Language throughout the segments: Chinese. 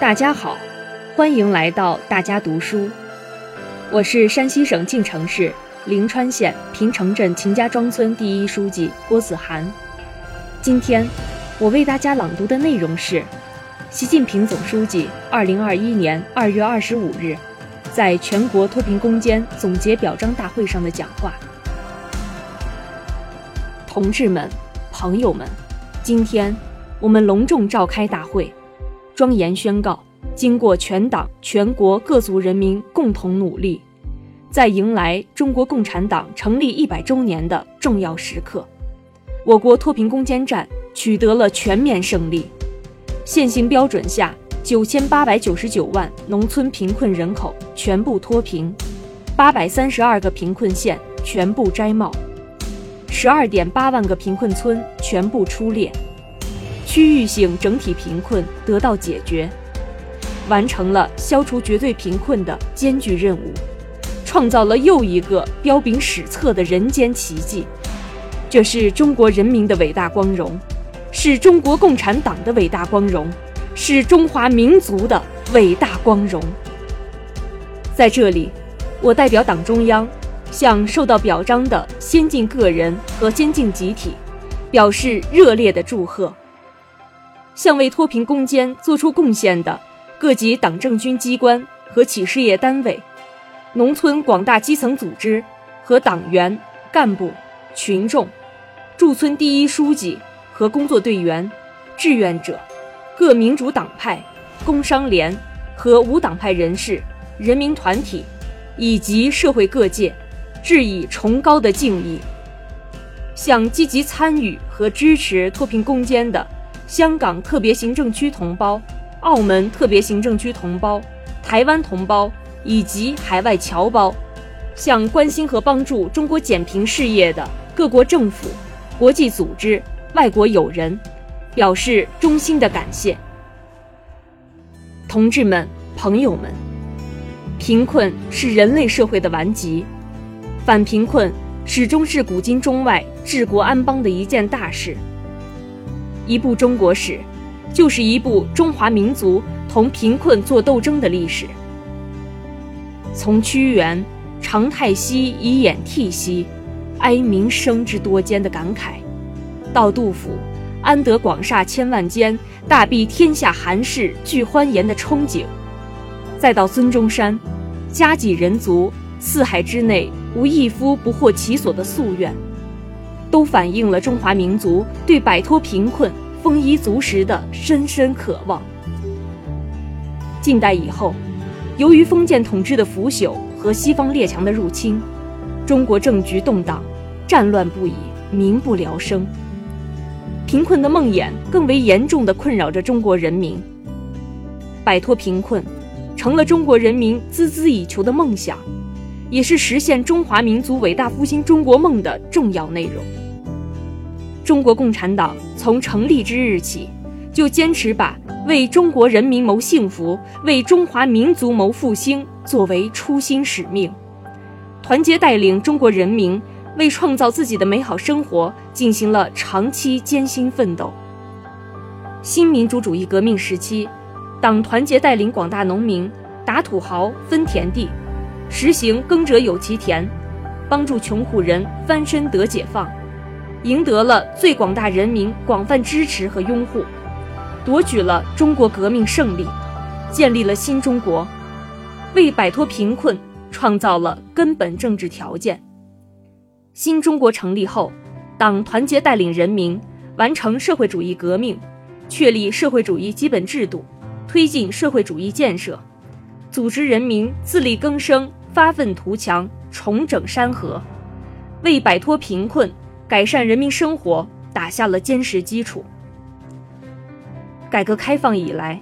大家好，欢迎来到大家读书。我是山西省晋城市陵川县平城镇秦家庄村第一书记郭子涵。今天我为大家朗读的内容是习近平总书记2021年2月25日在全国脱贫攻坚总结表彰大会上的讲话。同志们、朋友们，今天我们隆重召开大会。庄严宣告：经过全党全国各族人民共同努力，在迎来中国共产党成立一百周年的重要时刻，我国脱贫攻坚战取得了全面胜利。现行标准下，九千八百九十九万农村贫困人口全部脱贫，八百三十二个贫困县全部摘帽，十二点八万个贫困村全部出列。区域性整体贫困得到解决，完成了消除绝对贫困的艰巨任务，创造了又一个彪炳史册的人间奇迹。这是中国人民的伟大光荣，是中国共产党的伟大光荣，是中华民族的伟大光荣。在这里，我代表党中央，向受到表彰的先进个人和先进集体，表示热烈的祝贺。向为脱贫攻坚作出贡献的各级党政军机关和企事业单位、农村广大基层组织和党员干部、群众、驻村第一书记和工作队员、志愿者、各民主党派、工商联和无党派人士、人民团体以及社会各界，致以崇高的敬意。向积极参与和支持脱贫攻坚的。香港特别行政区同胞、澳门特别行政区同胞、台湾同胞以及海外侨胞，向关心和帮助中国减贫事业的各国政府、国际组织、外国友人，表示衷心的感谢。同志们、朋友们，贫困是人类社会的顽疾，反贫困始终是古今中外治国安邦的一件大事。一部中国史，就是一部中华民族同贫困作斗争的历史。从屈原“长太息以掩涕兮，哀民生之多艰”的感慨，到杜甫“安得广厦千万间，大庇天下寒士俱欢颜”的憧憬，再到孙中山“家几人足，四海之内无一夫不获其所”的夙愿。都反映了中华民族对摆脱贫困、丰衣足食的深深渴望。近代以后，由于封建统治的腐朽和西方列强的入侵，中国政局动荡，战乱不已，民不聊生。贫困的梦魇更为严重的困扰着中国人民。摆脱贫困，成了中国人民孜孜以求的梦想。也是实现中华民族伟大复兴中国梦的重要内容。中国共产党从成立之日起，就坚持把为中国人民谋幸福、为中华民族谋复兴作为初心使命，团结带领中国人民为创造自己的美好生活进行了长期艰辛奋斗。新民主主义革命时期，党团结带领广大农民打土豪分田地。实行耕者有其田，帮助穷苦人翻身得解放，赢得了最广大人民广泛支持和拥护，夺取了中国革命胜利，建立了新中国，为摆脱贫困创造了根本政治条件。新中国成立后，党团结带领人民完成社会主义革命，确立社会主义基本制度，推进社会主义建设，组织人民自力更生。发愤图强，重整山河，为摆脱贫困、改善人民生活打下了坚实基础。改革开放以来，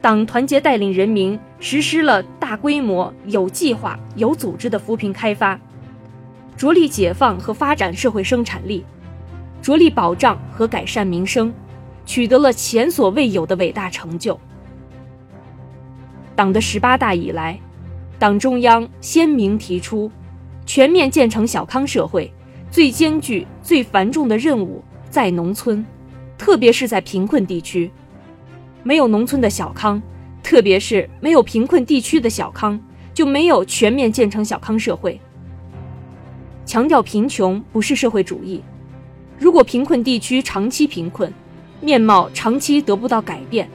党团结带领人民实施了大规模、有计划、有组织的扶贫开发，着力解放和发展社会生产力，着力保障和改善民生，取得了前所未有的伟大成就。党的十八大以来。党中央鲜明提出，全面建成小康社会，最艰巨、最繁重的任务在农村，特别是在贫困地区。没有农村的小康，特别是没有贫困地区的小康，就没有全面建成小康社会。强调贫穷不是社会主义。如果贫困地区长期贫困，面貌长期得不到改变，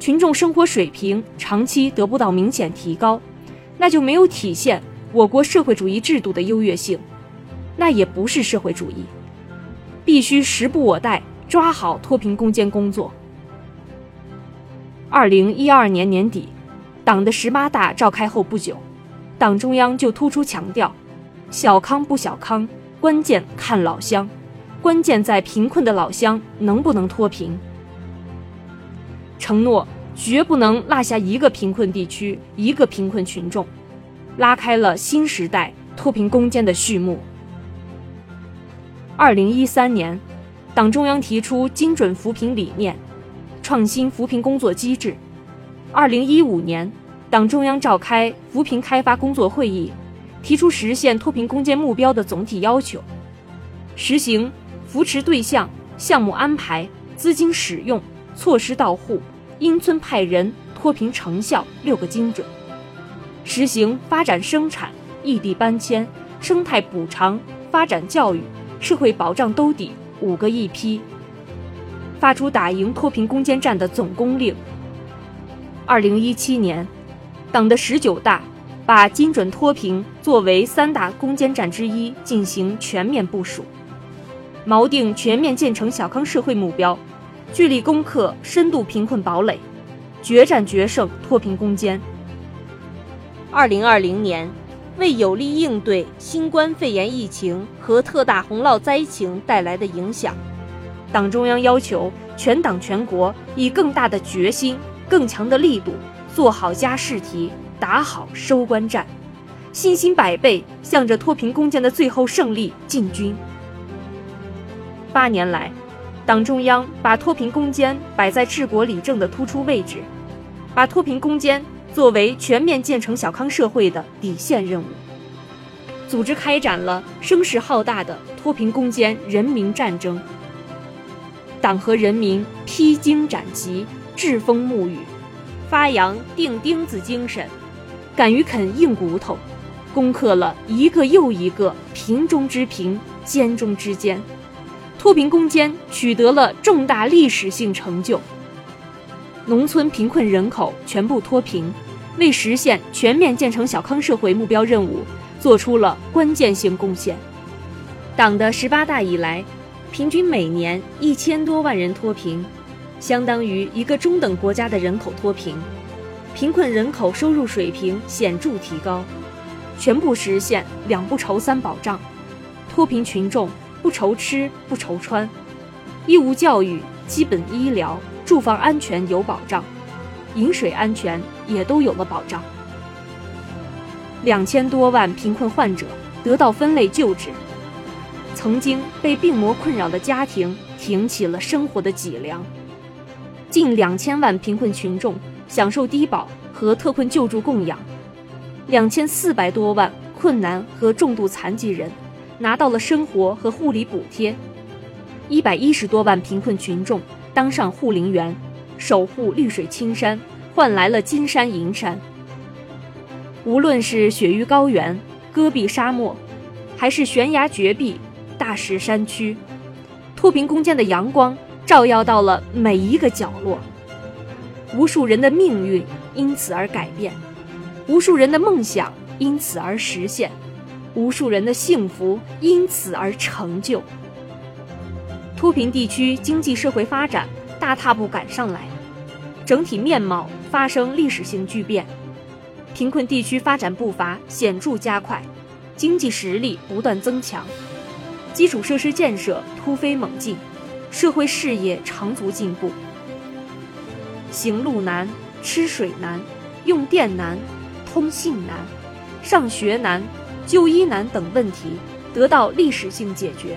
群众生活水平长期得不到明显提高，那就没有体现我国社会主义制度的优越性，那也不是社会主义。必须时不我待，抓好脱贫攻坚工作。二零一二年年底，党的十八大召开后不久，党中央就突出强调，小康不小康，关键看老乡。关键在贫困的老乡能不能脱贫，承诺绝不能落下一个贫困地区、一个贫困群众，拉开了新时代脱贫攻坚的序幕。二零一三年，党中央提出精准扶贫理念，创新扶贫工作机制。二零一五年，党中央召开扶贫开发工作会议，提出实现脱贫攻坚目标的总体要求，实行。扶持对象、项目安排、资金使用、措施到户、因村派人、脱贫成效六个精准，实行发展生产、异地搬迁、生态补偿、发展教育、社会保障兜底五个一批，发出打赢脱贫攻坚战的总攻令。二零一七年，党的十九大把精准脱贫作为三大攻坚战之一进行全面部署。锚定全面建成小康社会目标，聚力攻克深度贫困堡垒，决战决胜脱贫攻坚。二零二零年，为有力应对新冠肺炎疫情和特大洪涝灾情带来的影响，党中央要求全党全国以更大的决心、更强的力度，做好加试题，打好收官战，信心百倍，向着脱贫攻坚的最后胜利进军。八年来，党中央把脱贫攻坚摆在治国理政的突出位置，把脱贫攻坚作为全面建成小康社会的底线任务，组织开展了声势浩大的脱贫攻坚人民战争。党和人民披荆斩棘、栉风沐雨，发扬钉钉子精神，敢于啃硬骨头，攻克了一个又一个贫中之贫、坚中之坚。脱贫攻坚取得了重大历史性成就，农村贫困人口全部脱贫，为实现全面建成小康社会目标任务做出了关键性贡献。党的十八大以来，平均每年一千多万人脱贫，相当于一个中等国家的人口脱贫，贫困人口收入水平显著提高，全部实现两不愁三保障，脱贫群众。不愁吃不愁穿，义务教育、基本医疗、住房安全有保障，饮水安全也都有了保障。两千多万贫困患者得到分类救治，曾经被病魔困扰的家庭挺起了生活的脊梁。近两千万贫困群众享受低保和特困救助供养，两千四百多万困难和重度残疾人。拿到了生活和护理补贴，一百一十多万贫困群众当上护林员，守护绿水青山，换来了金山银山。无论是雪域高原、戈壁沙漠，还是悬崖绝壁、大石山区，脱贫攻坚的阳光照耀到了每一个角落，无数人的命运因此而改变，无数人的梦想因此而实现。无数人的幸福因此而成就，脱贫地区经济社会发展大踏步赶上来，整体面貌发生历史性巨变，贫困地区发展步伐显著加快，经济实力不断增强，基础设施建设突飞猛进，社会事业长足进步。行路难，吃水难，用电难，通信难，上学难。就医难等问题得到历史性解决，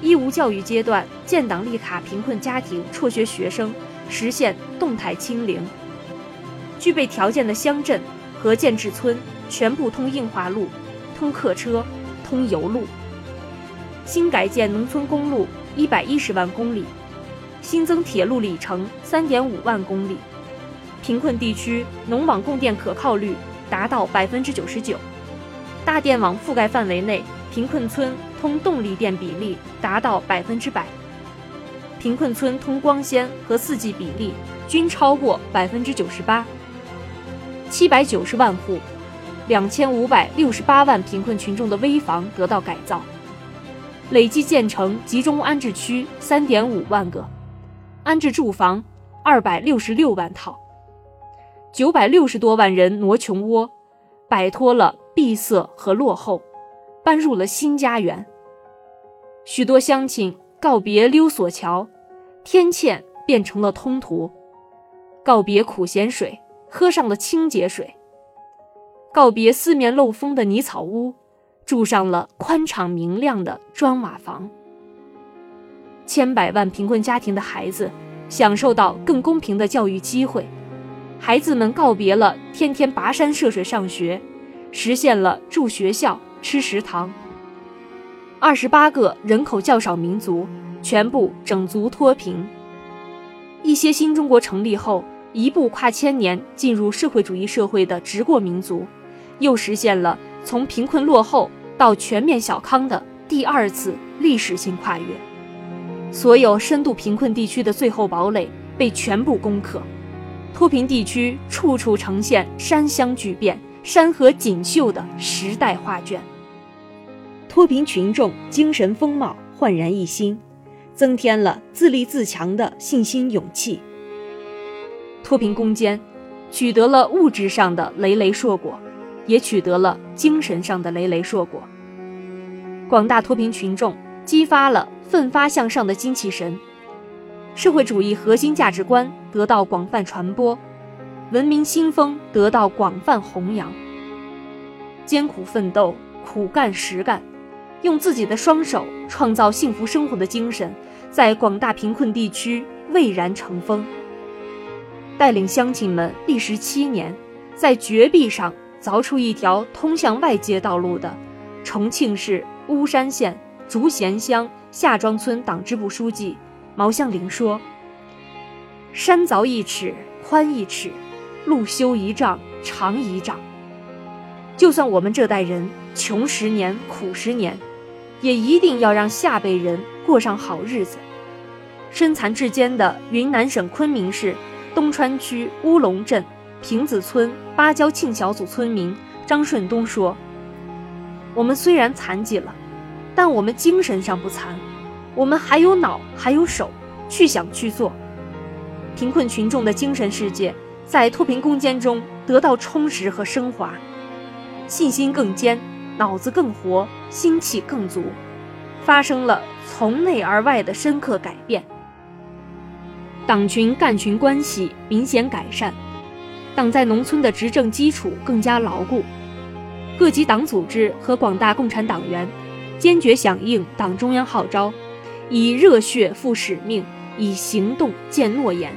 义务教育阶段建档立卡贫困家庭辍学学生实现动态清零，具备条件的乡镇和建制村全部通硬化路、通客车、通油路，新改建农村公路一百一十万公里，新增铁路里程三点五万公里，贫困地区农网供电可靠率达到百分之九十九，大电网覆盖范围内贫困村通动力电比例达到百分之百，贫困村通光纤和四 G 比例均超过百分之九十八。七百九十万户，两千五百六十八万贫困群众的危房得到改造，累计建成集中安置区三点五万个，安置住房二百六十六万套，九百六十多万人挪穷窝，摆脱了闭塞和落后，搬入了新家园。许多乡亲告别溜索桥，天堑变成了通途，告别苦咸水。喝上了清洁水，告别四面漏风的泥草屋，住上了宽敞明亮的砖瓦房。千百万贫困家庭的孩子享受到更公平的教育机会，孩子们告别了天天跋山涉水上学，实现了住学校、吃食堂。二十八个人口较少民族全部整族脱贫。一些新中国成立后。一步跨千年进入社会主义社会的直过民族，又实现了从贫困落后到全面小康的第二次历史性跨越。所有深度贫困地区的最后堡垒被全部攻克，脱贫地区处处呈现山乡巨变、山河锦绣的时代画卷。脱贫群众精神风貌焕然一新，增添了自立自强的信心勇气。脱贫攻坚，取得了物质上的累累硕果，也取得了精神上的累累硕果。广大脱贫群众激发了奋发向上的精气神，社会主义核心价值观得到广泛传播，文明新风得到广泛弘扬。艰苦奋斗、苦干实干，用自己的双手创造幸福生活的精神，在广大贫困地区蔚然成风。带领乡亲们历时七年，在绝壁上凿出一条通向外界道路的重庆市巫山县竹贤乡下庄村党支部书记毛向林说：“山凿一尺，宽一尺；路修一丈，长一丈。就算我们这代人穷十年、苦十年，也一定要让下辈人过上好日子。”身残志坚的云南省昆明市。东川区乌龙镇平子村芭蕉庆小组村民张顺东说：“我们虽然残疾了，但我们精神上不残，我们还有脑，还有手，去想去做。贫困群众的精神世界在脱贫攻坚中得到充实和升华，信心更坚，脑子更活，心气更足，发生了从内而外的深刻改变。”党群干群关系明显改善，党在农村的执政基础更加牢固，各级党组织和广大共产党员坚决响应党中央号召，以热血赴使命，以行动践诺言，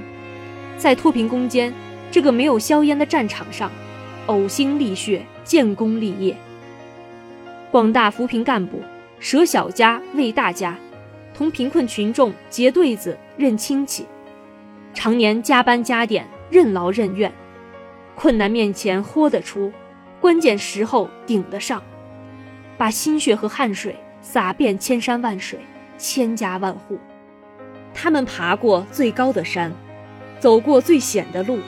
在脱贫攻坚这个没有硝烟的战场上，呕心沥血，建功立业。广大扶贫干部舍小家为大家，同贫困群众结对子认亲戚。常年加班加点，任劳任怨，困难面前豁得出，关键时候顶得上，把心血和汗水洒遍千山万水、千家万户。他们爬过最高的山，走过最险的路，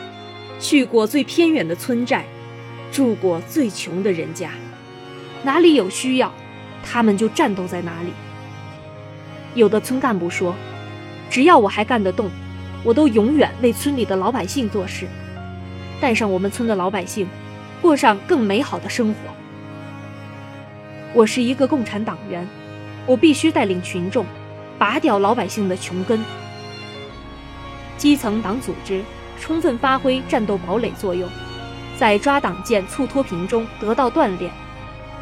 去过最偏远的村寨，住过最穷的人家，哪里有需要，他们就战斗在哪里。有的村干部说：“只要我还干得动。”我都永远为村里的老百姓做事，带上我们村的老百姓，过上更美好的生活。我是一个共产党员，我必须带领群众，拔掉老百姓的穷根。基层党组织充分发挥战斗堡垒作用，在抓党建促脱贫中得到锻炼，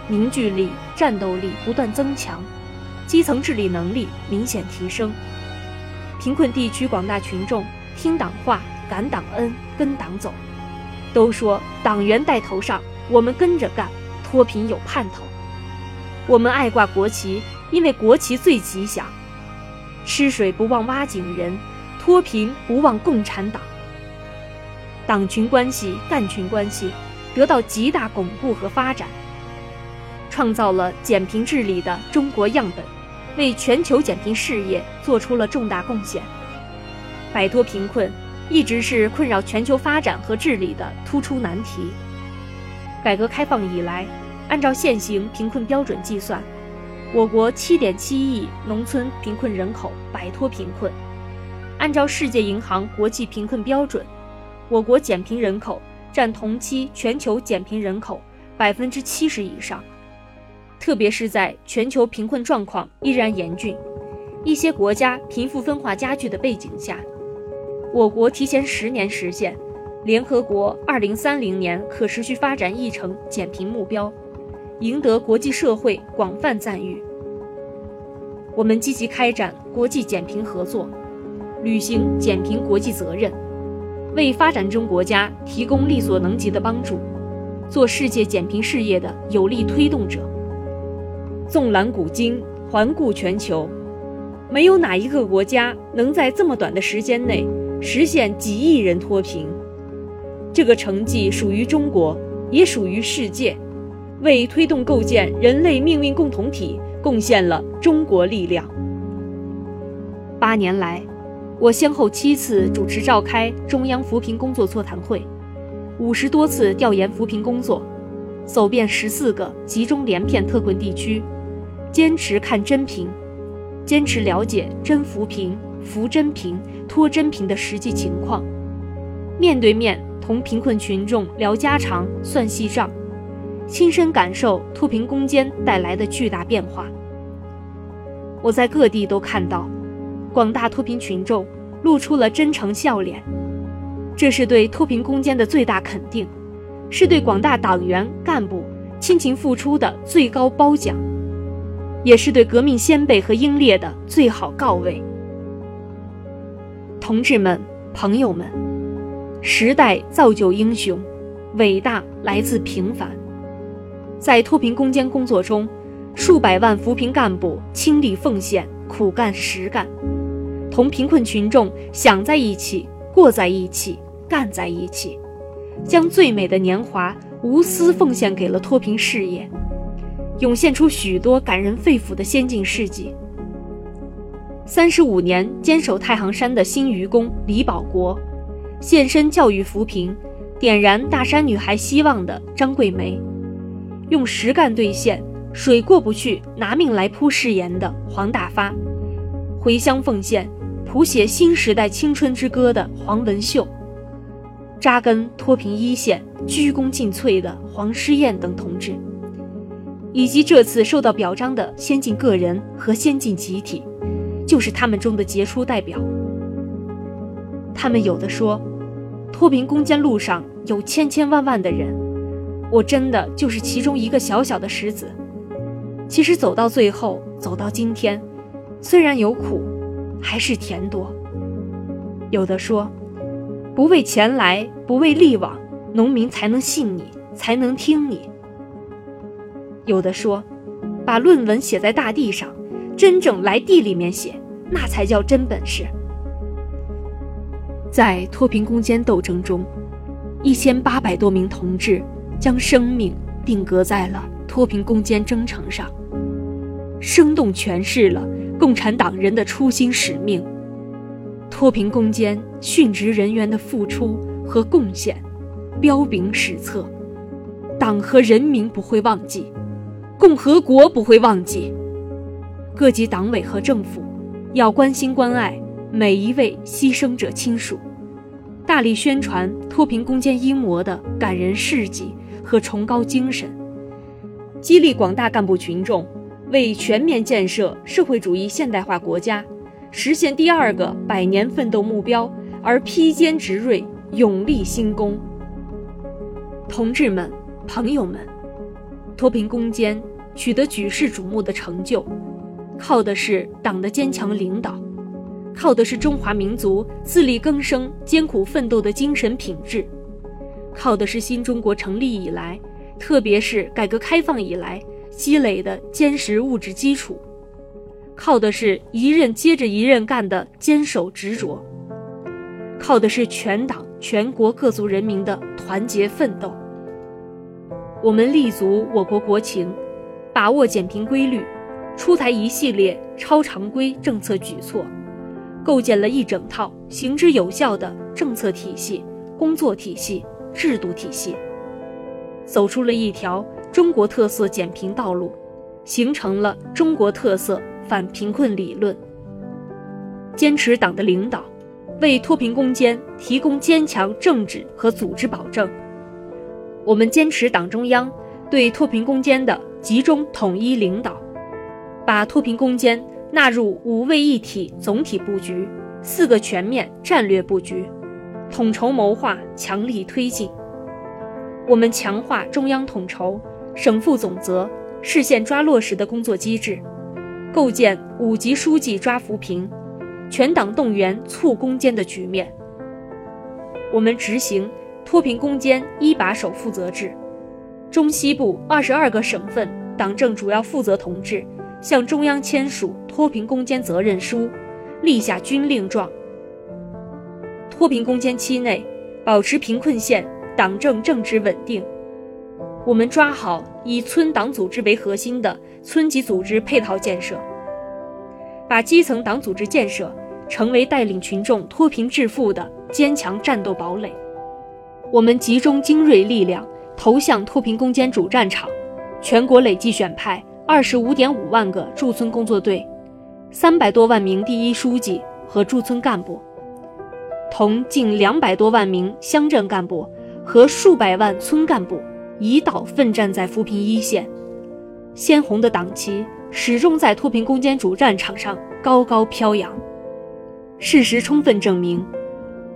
凝聚力、战斗力不断增强，基层治理能力明显提升。贫困地区广大群众听党话、感党恩、跟党走，都说党员带头上，我们跟着干，脱贫有盼头。我们爱挂国旗，因为国旗最吉祥。吃水不忘挖井人，脱贫不忘共产党。党群关系、干群关系得到极大巩固和发展，创造了减贫治理的中国样本，为全球减贫事业做出了重大贡献。摆脱贫困一直是困扰全球发展和治理的突出难题。改革开放以来，按照现行贫困标准计算，我国7.7亿农村贫困人口摆脱贫困；按照世界银行国际贫困标准，我国减贫人口占同期全球减贫人口百分之七十以上。特别是在全球贫困状况依然严峻、一些国家贫富分化加剧的背景下，我国提前十年实现。联合国二零三零年可持续发展议程减贫目标，赢得国际社会广泛赞誉。我们积极开展国际减贫合作，履行减贫国际责任，为发展中国家提供力所能及的帮助，做世界减贫事业的有力推动者。纵览古今，环顾全球，没有哪一个国家能在这么短的时间内实现几亿人脱贫。这个成绩属于中国，也属于世界，为推动构建人类命运共同体贡献了中国力量。八年来，我先后七次主持召开中央扶贫工作座谈会，五十多次调研扶贫工作，走遍十四个集中连片特困地区，坚持看真贫，坚持了解真扶贫、扶真贫、脱真贫的实际情况，面对面。同贫困群众聊家常、算细账，亲身感受脱贫攻坚带来的巨大变化。我在各地都看到，广大脱贫群众露出了真诚笑脸，这是对脱贫攻坚的最大肯定，是对广大党员干部亲情付出的最高褒奖，也是对革命先辈和英烈的最好告慰。同志们、朋友们。时代造就英雄，伟大来自平凡。在脱贫攻坚工作中，数百万扶贫干部倾力奉献、苦干实干，同贫困群众想在一起、过在一起、干在一起，将最美的年华无私奉献给了脱贫事业，涌现出许多感人肺腑的先进事迹。三十五年坚守太行山的新愚公李保国。献身教育扶贫，点燃大山女孩希望的张桂梅，用实干兑现“水过不去，拿命来铺”誓言的黄大发，回乡奉献、谱写新时代青春之歌的黄文秀，扎根脱贫一线、鞠躬尽瘁的黄诗燕等同志，以及这次受到表彰的先进个人和先进集体，就是他们中的杰出代表。他们有的说。脱贫攻坚路上有千千万万的人，我真的就是其中一个小小的石子。其实走到最后，走到今天，虽然有苦，还是甜多。有的说，不为钱来，不为利往，农民才能信你，才能听你。有的说，把论文写在大地上，真正来地里面写，那才叫真本事。在脱贫攻坚斗争中，一千八百多名同志将生命定格在了脱贫攻坚征程上，生动诠释了共产党人的初心使命。脱贫攻坚殉职人员的付出和贡献，彪炳史册，党和人民不会忘记，共和国不会忘记。各级党委和政府要关心关爱。每一位牺牲者亲属，大力宣传脱贫攻坚英模的感人事迹和崇高精神，激励广大干部群众为全面建设社会主义现代化国家、实现第二个百年奋斗目标而披坚执锐、勇立新功。同志们、朋友们，脱贫攻坚取得举世瞩目的成就，靠的是党的坚强领导。靠的是中华民族自力更生、艰苦奋斗的精神品质，靠的是新中国成立以来，特别是改革开放以来积累的坚实物质基础，靠的是一任接着一任干的坚守执着。靠的是全党全国各族人民的团结奋斗。我们立足我国国情，把握减贫规律，出台一系列超常规政策举措，构建了一整套行之有效的政策体系、工作体系、制度体系，走出了一条中国特色减贫道路，形成了中国特色反贫困理论。坚持党的领导，为脱贫攻坚提供坚强政治和组织保证。我们坚持党中央对脱贫攻坚的集中统一领导，把脱贫攻坚纳入五位一体总体布局、四个全面战略布局，统筹谋划，强力推进。我们强化中央统筹、省负总责、市县抓落实的工作机制，构建五级书记抓扶贫。全党动员促攻坚的局面，我们执行脱贫攻坚一把手负责制，中西部二十二个省份党政主要负责同志向中央签署脱贫攻坚责任书，立下军令状。脱贫攻坚期内，保持贫困县党政政治稳定。我们抓好以村党组织为核心的村级组织配套建设。把基层党组织建设成为带领群众脱贫致富的坚强战斗堡垒。我们集中精锐力量投向脱贫攻坚主战场，全国累计选派二十五点五万个驻村工作队，三百多万名第一书记和驻村干部，同近两百多万名乡镇干部和数百万村干部一道奋战在扶贫一线，鲜红的党旗。始终在脱贫攻坚主战场上高高飘扬。事实充分证明，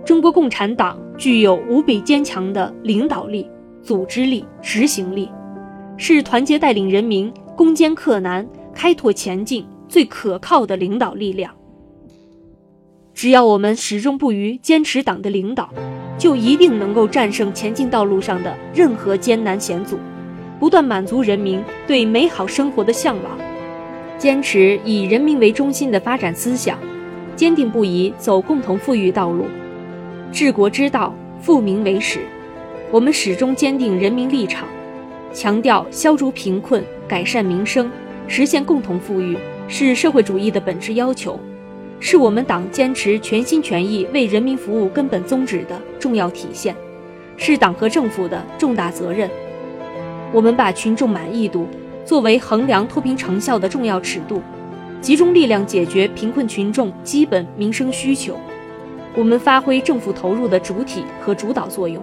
中国共产党具有无比坚强的领导力、组织力、执行力，是团结带领人民攻坚克难、开拓前进最可靠的领导力量。只要我们始终不渝坚持党的领导，就一定能够战胜前进道路上的任何艰难险阻，不断满足人民对美好生活的向往。坚持以人民为中心的发展思想，坚定不移走共同富裕道路，治国之道，富民为始。我们始终坚定人民立场，强调消除贫困、改善民生、实现共同富裕是社会主义的本质要求，是我们党坚持全心全意为人民服务根本宗旨的重要体现，是党和政府的重大责任。我们把群众满意度。作为衡量脱贫成效的重要尺度，集中力量解决贫困群众基本民生需求。我们发挥政府投入的主体和主导作用，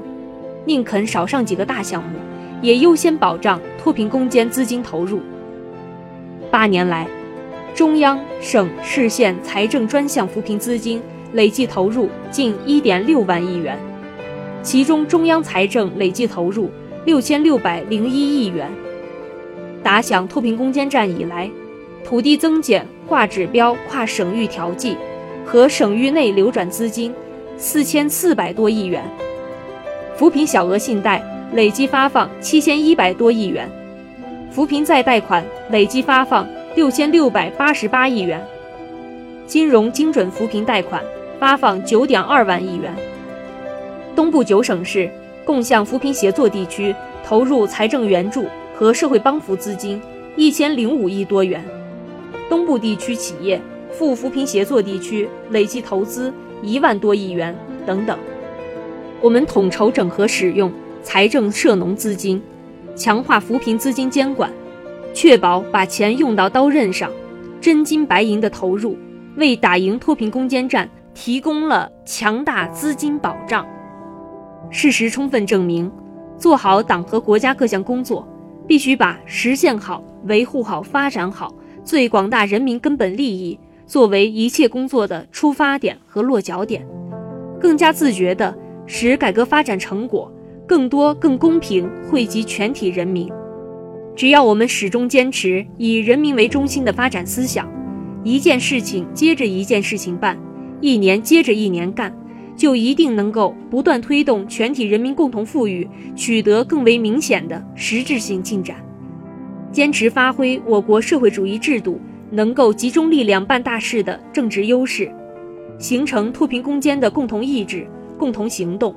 宁肯少上几个大项目，也优先保障脱贫攻坚资金投入。八年来，中央、省、市县财政专项扶贫资金累计投入近一点六万亿元，其中中央财政累计投入六千六百零一亿元。打响脱贫攻坚战以来，土地增减跨指标、跨省域调剂和省域内流转资金四千四百多亿元，扶贫小额信贷累计发放七千一百多亿元，扶贫再贷款累计发放六千六百八十八亿元，金融精准扶贫贷款发放九点二万亿元。东部九省市共向扶贫协作地区投入财政援助。和社会帮扶资金一千零五亿多元，东部地区企业赴扶贫协作地区累计投资一万多亿元等等。我们统筹整合使用财政涉农资金，强化扶贫资金监管，确保把钱用到刀刃上，真金白银的投入，为打赢脱贫攻坚战提供了强大资金保障。事实充分证明，做好党和国家各项工作。必须把实现好、维护好、发展好最广大人民根本利益作为一切工作的出发点和落脚点，更加自觉地使改革发展成果更多、更公平惠及全体人民。只要我们始终坚持以人民为中心的发展思想，一件事情接着一件事情办，一年接着一年干。就一定能够不断推动全体人民共同富裕取得更为明显的实质性进展，坚持发挥我国社会主义制度能够集中力量办大事的政治优势，形成脱贫攻坚的共同意志、共同行动。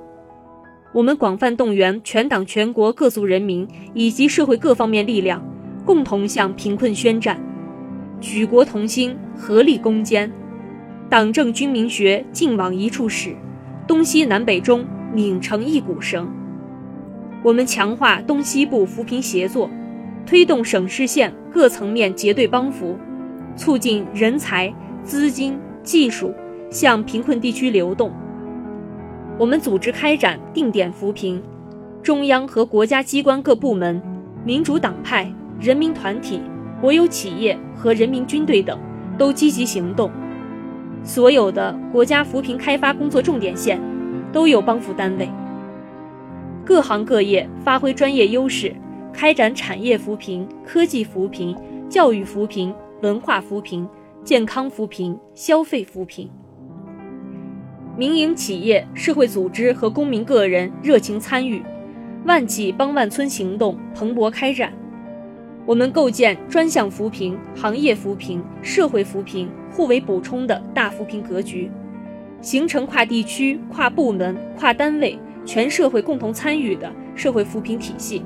我们广泛动员全党全国各族人民以及社会各方面力量，共同向贫困宣战，举国同心，合力攻坚。党政军民学劲往一处使，东西南北中拧成一股绳。我们强化东西部扶贫协作，推动省市县各层面结对帮扶，促进人才、资金、技术向贫困地区流动。我们组织开展定点扶贫，中央和国家机关各部门、民主党派、人民团体、国有企业和人民军队等都积极行动。所有的国家扶贫开发工作重点县都有帮扶单位，各行各业发挥专业优势，开展产业扶贫、科技扶贫、教育扶贫、文化扶贫、健康扶贫、消费扶贫。民营企业、社会组织和公民个人热情参与，万企帮万村行动蓬勃开展。我们构建专项扶贫、行业扶贫、社会扶贫互为补充的大扶贫格局，形成跨地区、跨部门、跨单位、全社会共同参与的社会扶贫体系。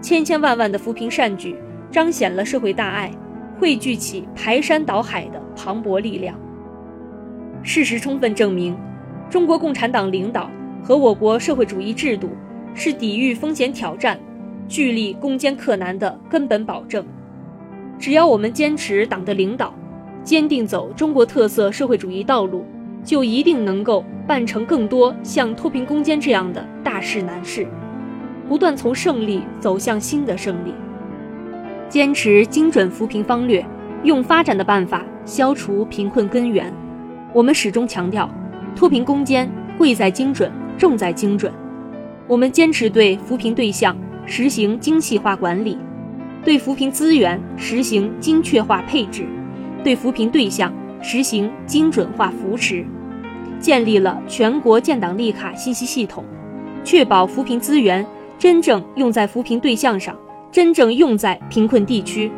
千千万万的扶贫善举，彰显了社会大爱，汇聚起排山倒海的磅礴力量。事实充分证明，中国共产党领导和我国社会主义制度是抵御风险挑战。聚力攻坚克难的根本保证。只要我们坚持党的领导，坚定走中国特色社会主义道路，就一定能够办成更多像脱贫攻坚这样的大事难事，不断从胜利走向新的胜利。坚持精准扶贫方略，用发展的办法消除贫困根源。我们始终强调，脱贫攻坚贵在精准，重在精准。我们坚持对扶贫对象。实行精细化管理，对扶贫资源实行精确化配置，对扶贫对象实行精准化扶持，建立了全国建档立卡信息系统，确保扶贫资源真正用在扶贫对象上，真正用在贫困地区。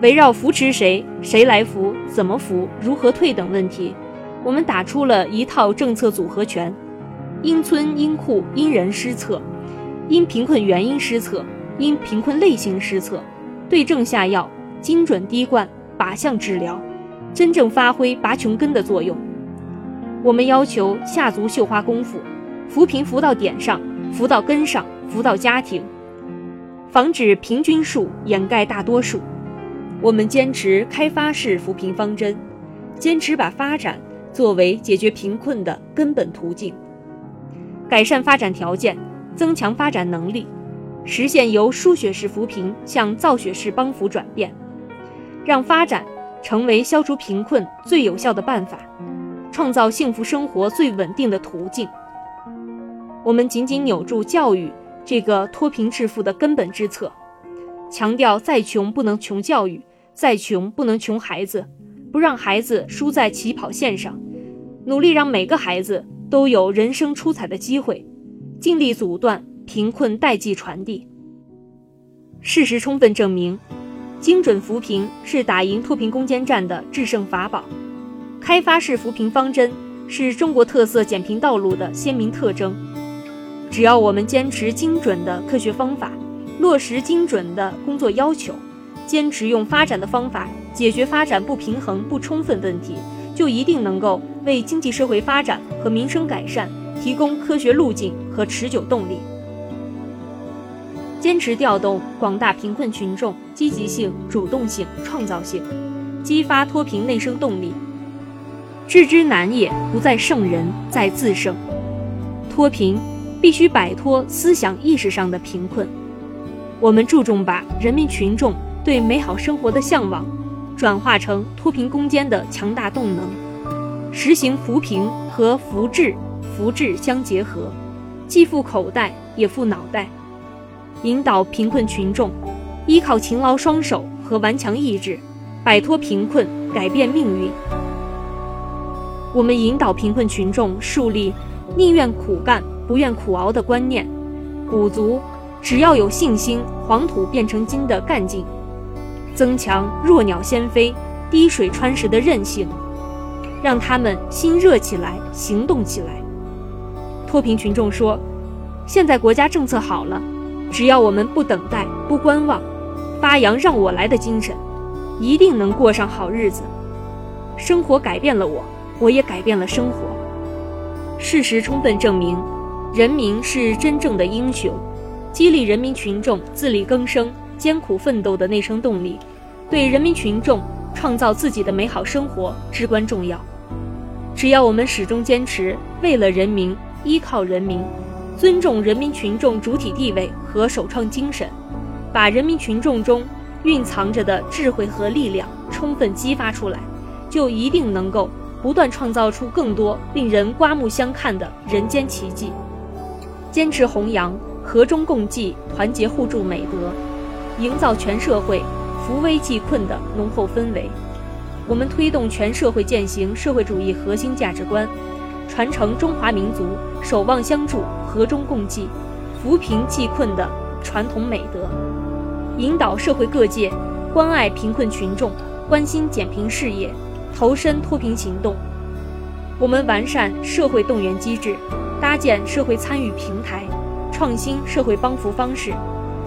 围绕扶持谁、谁来扶、怎么扶、如何退等问题，我们打出了一套政策组合拳，因村因户因人施策。因贫困原因施策，因贫困类型施策，对症下药，精准滴灌，靶向治疗，真正发挥拔穷根的作用。我们要求下足绣花功夫，扶贫扶到点上，扶到根上，扶到家庭，防止平均数掩盖大多数。我们坚持开发式扶贫方针，坚持把发展作为解决贫困的根本途径，改善发展条件。增强发展能力，实现由输血式扶贫向造血式帮扶转变，让发展成为消除贫困最有效的办法，创造幸福生活最稳定的途径。我们紧紧扭住教育这个脱贫致富的根本之策，强调再穷不能穷教育，再穷不能穷孩子，不让孩子输在起跑线上，努力让每个孩子都有人生出彩的机会。尽力阻断贫困代际传递。事实充分证明，精准扶贫是打赢脱贫攻坚战的制胜法宝。开发式扶贫方针是中国特色减贫道路的鲜明特征。只要我们坚持精准的科学方法，落实精准的工作要求，坚持用发展的方法解决发展不平衡不充分问题，就一定能够为经济社会发展和民生改善。提供科学路径和持久动力，坚持调动广大贫困群众积极性、主动性、创造性，激发脱贫内生动力。治之难也，不在圣人，在自胜。脱贫必须摆脱思想意识上的贫困，我们注重把人民群众对美好生活的向往，转化成脱贫攻坚的强大动能，实行扶贫和扶志。扶智相结合，既富口袋也富脑袋，引导贫困群众依靠勤劳双手和顽强意志，摆脱贫困，改变命运。我们引导贫困群众树立宁愿苦干不愿苦熬的观念，鼓足只要有信心，黄土变成金的干劲，增强弱鸟先飞、滴水穿石的韧性，让他们心热起来，行动起来。脱贫群众说：“现在国家政策好了，只要我们不等待、不观望，发扬让我来的精神，一定能过上好日子。生活改变了我，我也改变了生活。事实充分证明，人民是真正的英雄。激励人民群众自力更生、艰苦奋斗的内生动力，对人民群众创造自己的美好生活至关重要。只要我们始终坚持为了人民。”依靠人民，尊重人民群众主体地位和首创精神，把人民群众中蕴藏着的智慧和力量充分激发出来，就一定能够不断创造出更多令人刮目相看的人间奇迹。坚持弘扬和衷共济、团结互助美德，营造全社会扶危济困的浓厚氛围。我们推动全社会践行社会主义核心价值观。传承中华民族守望相助、和衷共济、扶贫济困的传统美德，引导社会各界关爱贫困群众、关心减贫事业、投身脱贫行动。我们完善社会动员机制，搭建社会参与平台，创新社会帮扶方式，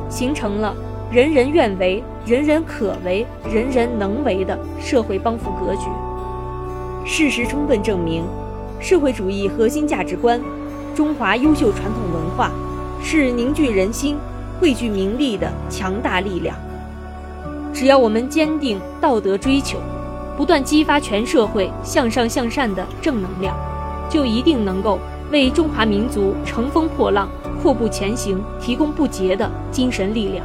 形成了人人愿为、人人可为、人人能为的社会帮扶格局。事实充分证明。社会主义核心价值观，中华优秀传统文化，是凝聚人心、汇聚民力的强大力量。只要我们坚定道德追求，不断激发全社会向上向善的正能量，就一定能够为中华民族乘风破浪、阔步前行提供不竭的精神力量。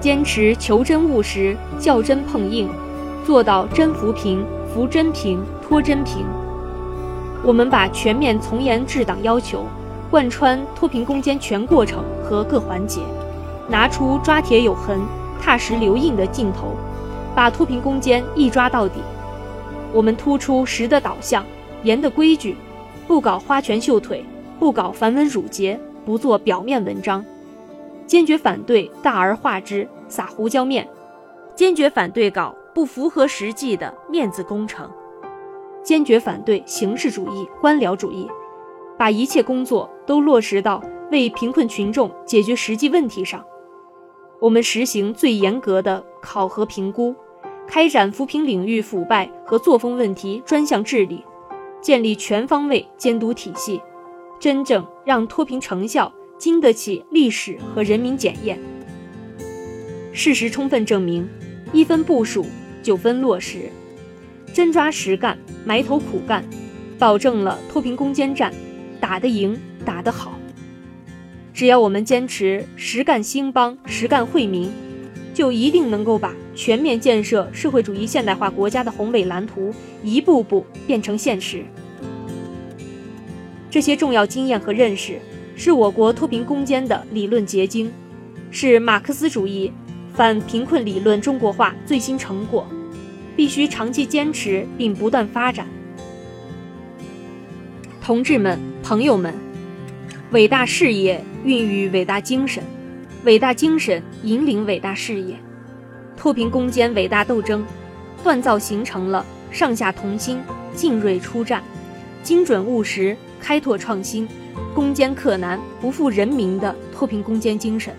坚持求真务实、较真碰硬，做到真扶贫、扶真贫、脱真贫。我们把全面从严治党要求贯穿脱贫攻坚全过程和各环节，拿出抓铁有痕、踏实留印的劲头，把脱贫攻坚一抓到底。我们突出实的导向、严的规矩，不搞花拳绣腿，不搞繁文缛节，不做表面文章，坚决反对大而化之、撒胡椒面，坚决反对搞不符合实际的面子工程。坚决反对形式主义、官僚主义，把一切工作都落实到为贫困群众解决实际问题上。我们实行最严格的考核评估，开展扶贫领域腐败和作风问题专项治理，建立全方位监督体系，真正让脱贫成效经得起历史和人民检验。事实充分证明，一分部署，九分落实。真抓实干，埋头苦干，保证了脱贫攻坚战打得赢、打得好。只要我们坚持实干兴邦、实干惠民，就一定能够把全面建设社会主义现代化国家的宏伟蓝图一步步变成现实。这些重要经验和认识，是我国脱贫攻坚的理论结晶，是马克思主义反贫困理论中国化最新成果。必须长期坚持并不断发展。同志们、朋友们，伟大事业孕育伟大精神，伟大精神引领伟大事业。脱贫攻坚伟大斗争，锻造形成了上下同心、进锐出战、精准务实、开拓创新、攻坚克难、不负人民的脱贫攻坚精神。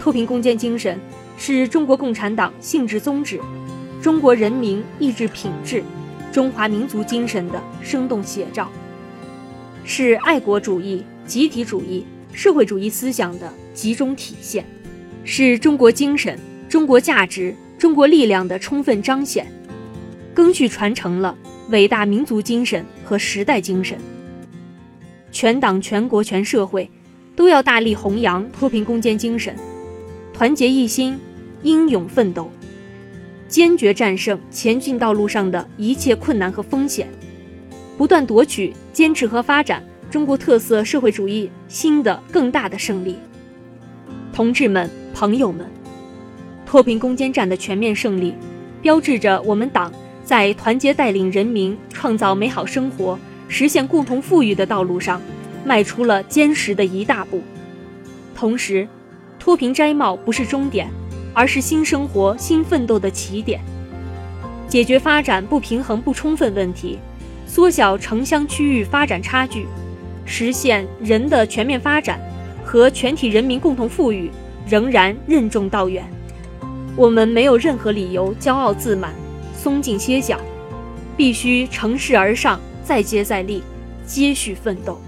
脱贫攻坚精神是中国共产党性质宗旨。中国人民意志品质、中华民族精神的生动写照，是爱国主义、集体主义、社会主义思想的集中体现，是中国精神、中国价值、中国力量的充分彰显，赓续传承了伟大民族精神和时代精神。全党全国全社会都要大力弘扬脱贫攻坚精神，团结一心，英勇奋斗。坚决战胜前进道路上的一切困难和风险，不断夺取、坚持和发展中国特色社会主义新的更大的胜利。同志们、朋友们，脱贫攻坚战的全面胜利，标志着我们党在团结带领人民创造美好生活、实现共同富裕的道路上迈出了坚实的一大步。同时，脱贫摘帽不是终点。而是新生活、新奋斗的起点。解决发展不平衡不充分问题，缩小城乡区域发展差距，实现人的全面发展和全体人民共同富裕，仍然任重道远。我们没有任何理由骄傲自满、松劲歇脚，必须乘势而上，再接再厉，接续奋斗。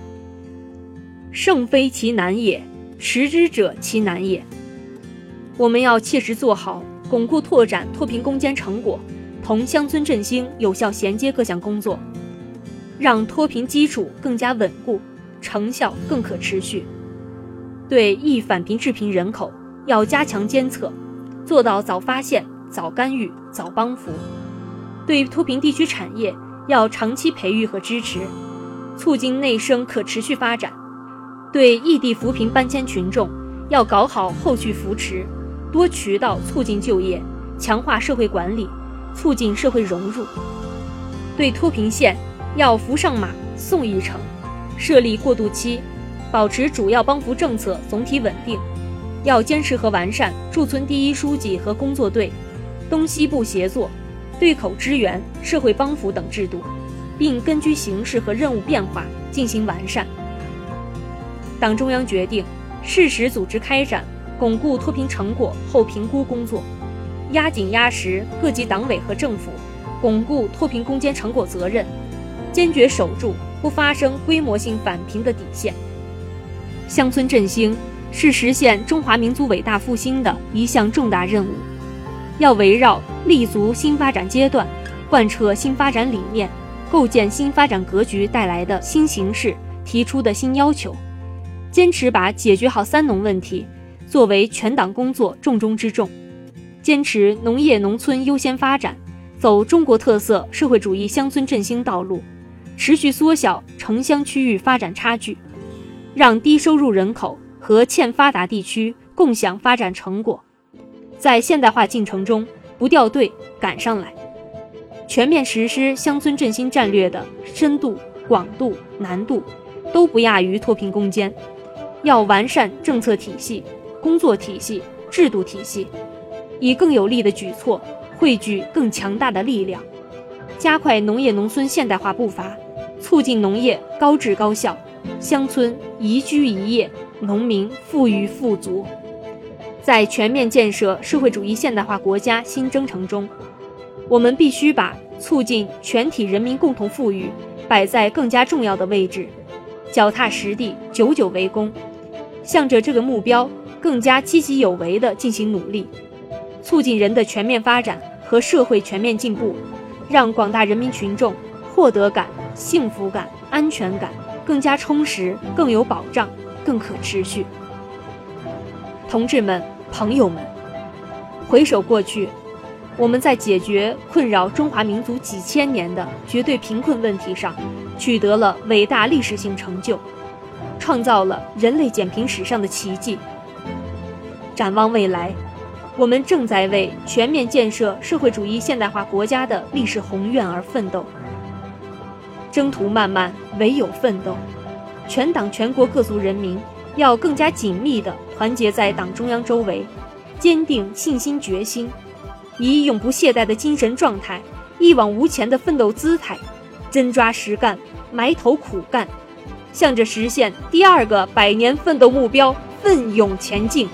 胜非其难也，持之者其难也。我们要切实做好巩固拓展脱贫攻坚成果同乡村振兴有效衔接各项工作，让脱贫基础更加稳固，成效更可持续。对易返贫致贫人口，要加强监测。做到早发现、早干预、早帮扶。对脱贫地区产业要长期培育和支持，促进内生可持续发展。对异地扶贫搬迁群众要搞好后续扶持，多渠道促进就业，强化社会管理，促进社会融入。对脱贫县要扶上马、送一程，设立过渡期，保持主要帮扶政策总体稳定。要坚持和完善驻村第一书记和工作队、东西部协作、对口支援、社会帮扶等制度，并根据形势和任务变化进行完善。党中央决定适时组织开展巩固脱贫成果后评估工作，压紧压实各级党委和政府巩固脱贫攻坚成果责任，坚决守住不发生规模性返贫的底线。乡村振兴。是实现中华民族伟大复兴的一项重大任务，要围绕立足新发展阶段、贯彻新发展理念、构建新发展格局带来的新形势提出的新要求，坚持把解决好“三农”问题作为全党工作重中之重，坚持农业农村优先发展，走中国特色社会主义乡村振兴道路，持续缩小城乡区域发展差距，让低收入人口。和欠发达地区共享发展成果，在现代化进程中不掉队赶上来，全面实施乡村振兴战略的深度、广度、难度都不亚于脱贫攻坚。要完善政策体系、工作体系、制度体系，以更有力的举措汇聚更强大的力量，加快农业农村现代化步伐，促进农业高质高效，乡村宜居宜业。农民富裕富足，在全面建设社会主义现代化国家新征程中，我们必须把促进全体人民共同富裕摆在更加重要的位置，脚踏实地，久久为功，向着这个目标更加积极有为地进行努力，促进人的全面发展和社会全面进步，让广大人民群众获得感、幸福感、安全感更加充实、更有保障。更可持续，同志们、朋友们，回首过去，我们在解决困扰中华民族几千年的绝对贫困问题上，取得了伟大历史性成就，创造了人类减贫史上的奇迹。展望未来，我们正在为全面建设社会主义现代化国家的历史宏愿而奋斗。征途漫漫，唯有奋斗。全党全国各族人民要更加紧密地团结在党中央周围，坚定信心决心，以永不懈怠的精神状态、一往无前的奋斗姿态，真抓实干、埋头苦干，向着实现第二个百年奋斗目标奋勇前进。